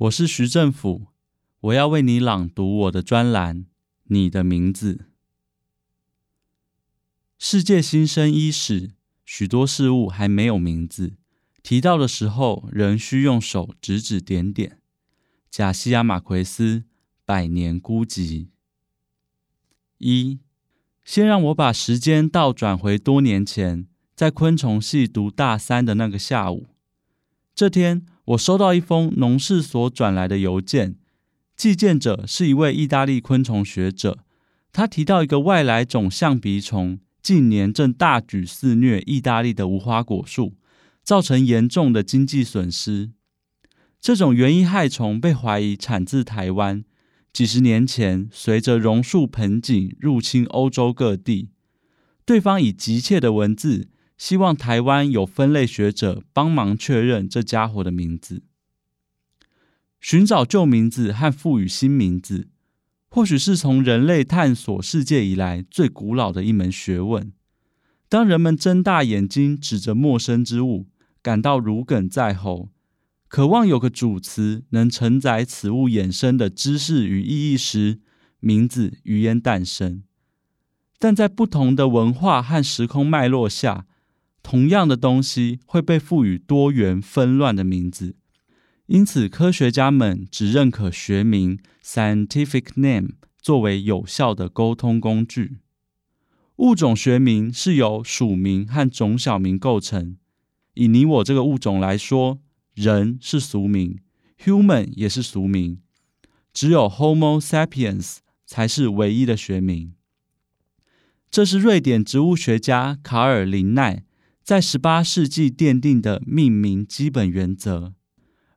我是徐政府，我要为你朗读我的专栏《你的名字》。世界新生伊始，许多事物还没有名字，提到的时候仍需用手指指点点。贾西亚·马奎斯《百年孤寂》一，先让我把时间倒转回多年前，在昆虫系读大三的那个下午。这天，我收到一封农事所转来的邮件，寄件者是一位意大利昆虫学者。他提到一个外来种象鼻虫近年正大举肆虐意大利的无花果树，造成严重的经济损失。这种原因害虫被怀疑产自台湾，几十年前随着榕树盆景入侵欧洲各地。对方以急切的文字。希望台湾有分类学者帮忙确认这家伙的名字。寻找旧名字和赋予新名字，或许是从人类探索世界以来最古老的一门学问。当人们睁大眼睛指着陌生之物，感到如鲠在喉，渴望有个主词能承载此物衍生的知识与意义时，名字于焉诞生。但在不同的文化和时空脉络下，同样的东西会被赋予多元纷乱的名字，因此科学家们只认可学名 （scientific name） 作为有效的沟通工具。物种学名是由属名和种小名构成。以你我这个物种来说，人是俗名，human 也是俗名，只有 Homo sapiens 才是唯一的学名。这是瑞典植物学家卡尔林奈。在十八世纪奠定的命名基本原则，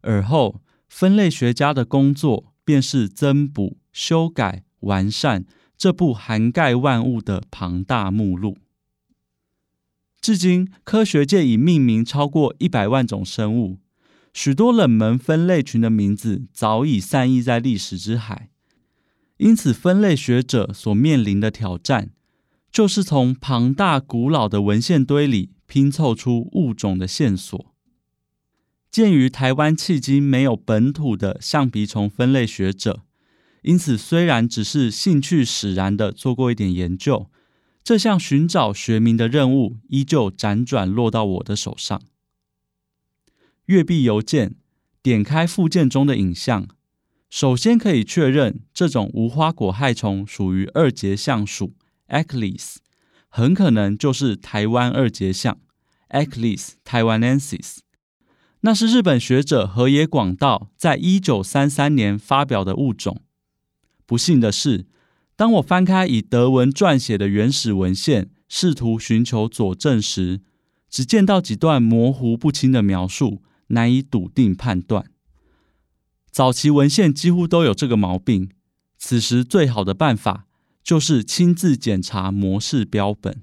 而后分类学家的工作便是增补、修改、完善这部涵盖万物的庞大目录。至今，科学界已命名超过一百万种生物，许多冷门分类群的名字早已散佚在历史之海。因此，分类学者所面临的挑战，就是从庞大古老的文献堆里。拼凑出物种的线索。鉴于台湾迄今没有本土的象鼻虫分类学者，因此虽然只是兴趣使然的做过一点研究，这项寻找学名的任务依旧辗转落到我的手上。阅毕邮件，点开附件中的影像，首先可以确认这种无花果害虫属于二节象属 Eclis 很可能就是台湾二节象 Eclis taiwanensis，那是日本学者河野广道在一九三三年发表的物种。不幸的是，当我翻开以德文撰写的原始文献，试图寻求佐证时，只见到几段模糊不清的描述，难以笃定判断。早期文献几乎都有这个毛病，此时最好的办法，就是亲自检查模式标本。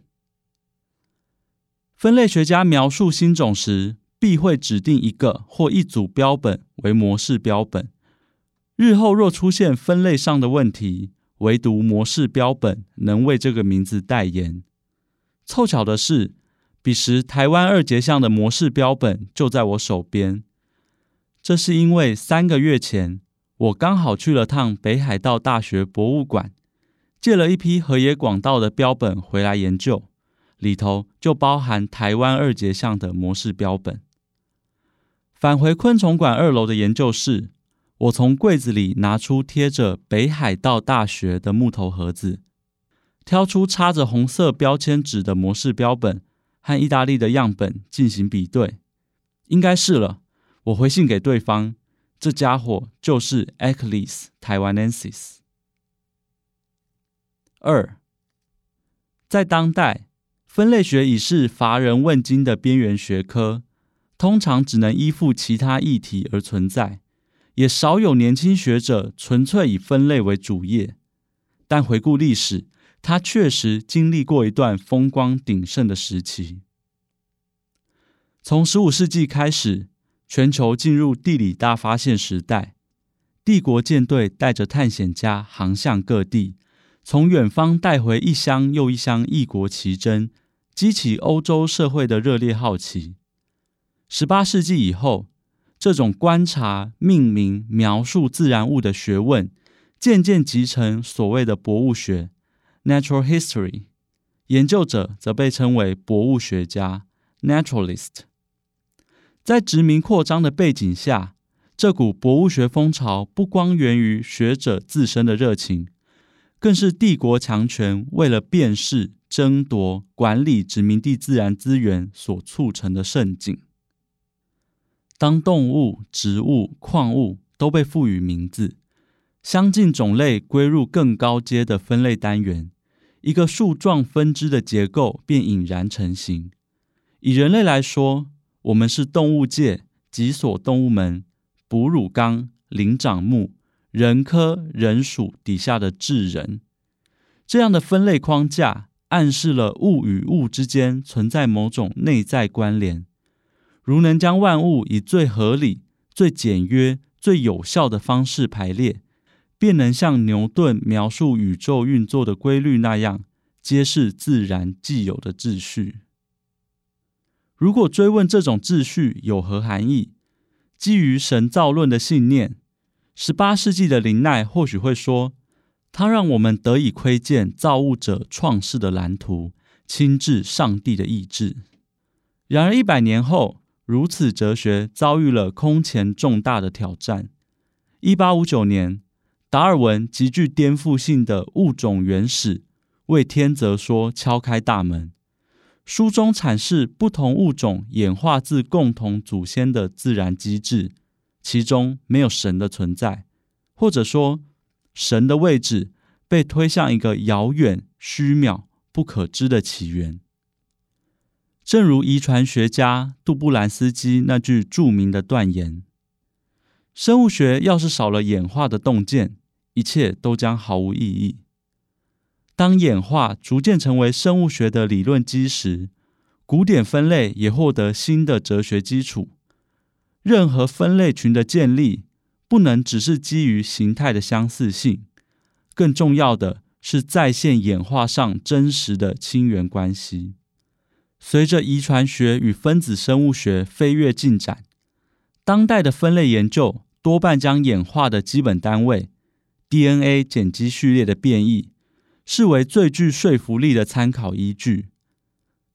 分类学家描述新种时，必会指定一个或一组标本为模式标本。日后若出现分类上的问题，唯独模式标本能为这个名字代言。凑巧的是，彼时台湾二节象的模式标本就在我手边。这是因为三个月前，我刚好去了趟北海道大学博物馆。借了一批河野广道的标本回来研究，里头就包含台湾二节象的模式标本。返回昆虫馆二楼的研究室，我从柜子里拿出贴着北海道大学的木头盒子，挑出插着红色标签纸的模式标本和意大利的样本进行比对。应该是了，我回信给对方，这家伙就是 Eclis taiwanensis。二，在当代，分类学已是乏人问津的边缘学科，通常只能依附其他议题而存在，也少有年轻学者纯粹以分类为主业。但回顾历史，它确实经历过一段风光鼎盛的时期。从十五世纪开始，全球进入地理大发现时代，帝国舰队带着探险家航向各地。从远方带回一箱又一箱异国奇珍，激起欧洲社会的热烈好奇。十八世纪以后，这种观察、命名、描述自然物的学问，渐渐集成所谓的博物学 （natural history）。研究者则被称为博物学家 （naturalist）。在殖民扩张的背景下，这股博物学风潮不光源于学者自身的热情，更是帝国强权为了辨识、争夺、管理殖民地自然资源所促成的盛景。当动物、植物、矿物都被赋予名字，相近种类归入更高阶的分类单元，一个树状分支的结构便引然成型。以人类来说，我们是动物界脊索动物门、哺乳纲、灵长目、人科人属底下的智人。这样的分类框架暗示了物与物之间存在某种内在关联。如能将万物以最合理、最简约、最有效的方式排列，便能像牛顿描述宇宙运作的规律那样，揭示自然既有的秩序。如果追问这种秩序有何含义，基于神造论的信念，十八世纪的林奈或许会说，它让我们得以窥见造物者创世的蓝图，亲至上帝的意志。然而一百年后，如此哲学遭遇了空前重大的挑战。一八五九年，达尔文极具颠覆性的《物种原始》为天择说敲开大门。书中阐释不同物种演化自共同祖先的自然机制，其中没有神的存在，或者说神的位置被推向一个遥远、虚渺、不可知的起源。正如遗传学家杜布兰斯基那句著名的断言：“生物学要是少了演化的洞见，一切都将毫无意义。”当演化逐渐成为生物学的理论基石，古典分类也获得新的哲学基础。任何分类群的建立，不能只是基于形态的相似性，更重要的是再现演化上真实的亲缘关系。随着遗传学与分子生物学飞跃进展，当代的分类研究多半将演化的基本单位 DNA 碱基序列的变异视为最具说服力的参考依据。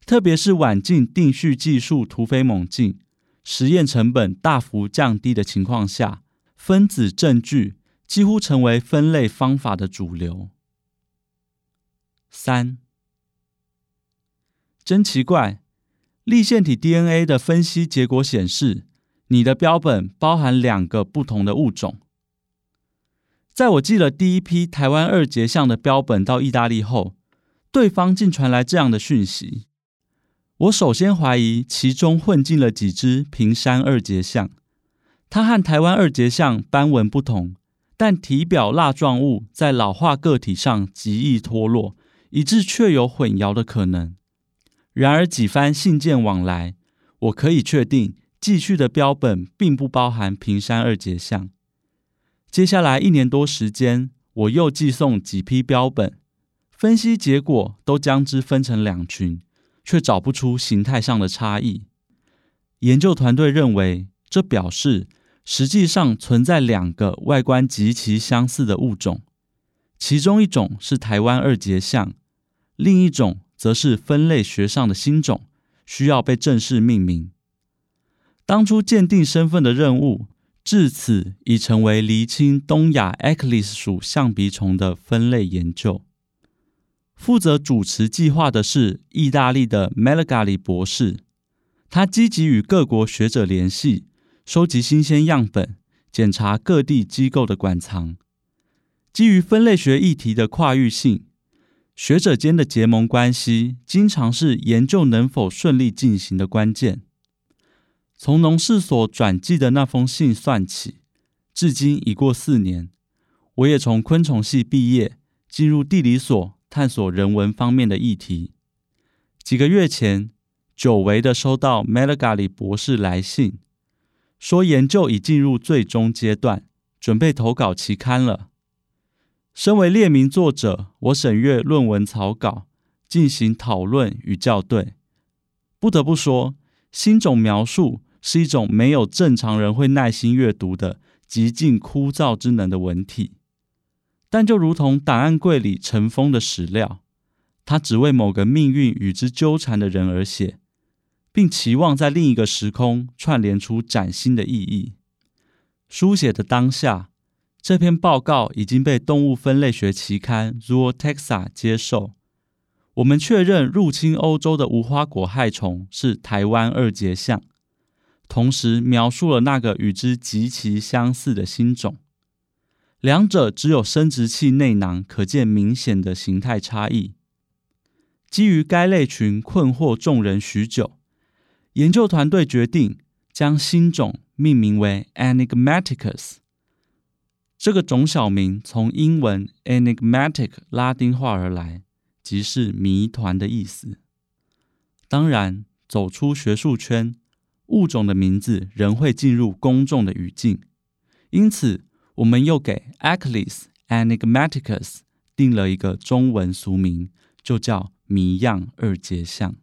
特别是晚近定序技术突飞猛进、实验成本大幅降低的情况下，分子证据几乎成为分类方法的主流。三。真奇怪，立线体 DNA 的分析结果显示，你的标本包含两个不同的物种。在我寄了第一批台湾二节象的标本到意大利后，对方竟传来这样的讯息。我首先怀疑其中混进了几只平山二节象，它和台湾二节象斑纹不同，但体表蜡状物在老化个体上极易脱落，以致确有混淆的可能。然而几番信件往来，我可以确定寄去的标本并不包含平山二节象。接下来一年多时间，我又寄送几批标本，分析结果都将之分成两群，却找不出形态上的差异。研究团队认为，这表示实际上存在两个外观极其相似的物种，其中一种是台湾二节象，另一种，则是分类学上的新种，需要被正式命名。当初鉴定身份的任务，至此已成为厘清东亚 Eclis 属象鼻虫的分类研究。负责主持计划的是意大利的 Melagari 博士，他积极与各国学者联系，收集新鲜样本，检查各地机构的馆藏。基于分类学议题的跨域性。学者间的结盟关系，经常是研究能否顺利进行的关键。从农事所转寄的那封信算起，至今已过四年。我也从昆虫系毕业，进入地理所探索人文方面的议题。几个月前，久违的收到 Melegari 博士来信，说研究已进入最终阶段，准备投稿期刊了。身为列名作者，我审阅论文草稿，进行讨论与校对。不得不说，新种描述是一种没有正常人会耐心阅读的极尽枯燥之能的文体。但就如同档案柜里尘封的史料，它只为某个命运与之纠缠的人而写，并期望在另一个时空串联出崭新的意义。书写的当下，这篇报告已经被动物分类学期刊《Zootaxa》接受。我们确认入侵欧洲的无花果害虫是台湾二节象，同时描述了那个与之极其相似的新种。两者只有生殖器内囊可见明显的形态差异。基于该类群困惑众人许久，研究团队决定将新种命名为 Enigmaticus。这个种小名从英文 enigmatic 拉丁化而来，即是谜团的意思。当然，走出学术圈，物种的名字仍会进入公众的语境，因此。我们又给 Achilles enigmaticus 定了一个中文俗名，就叫谜样二节象。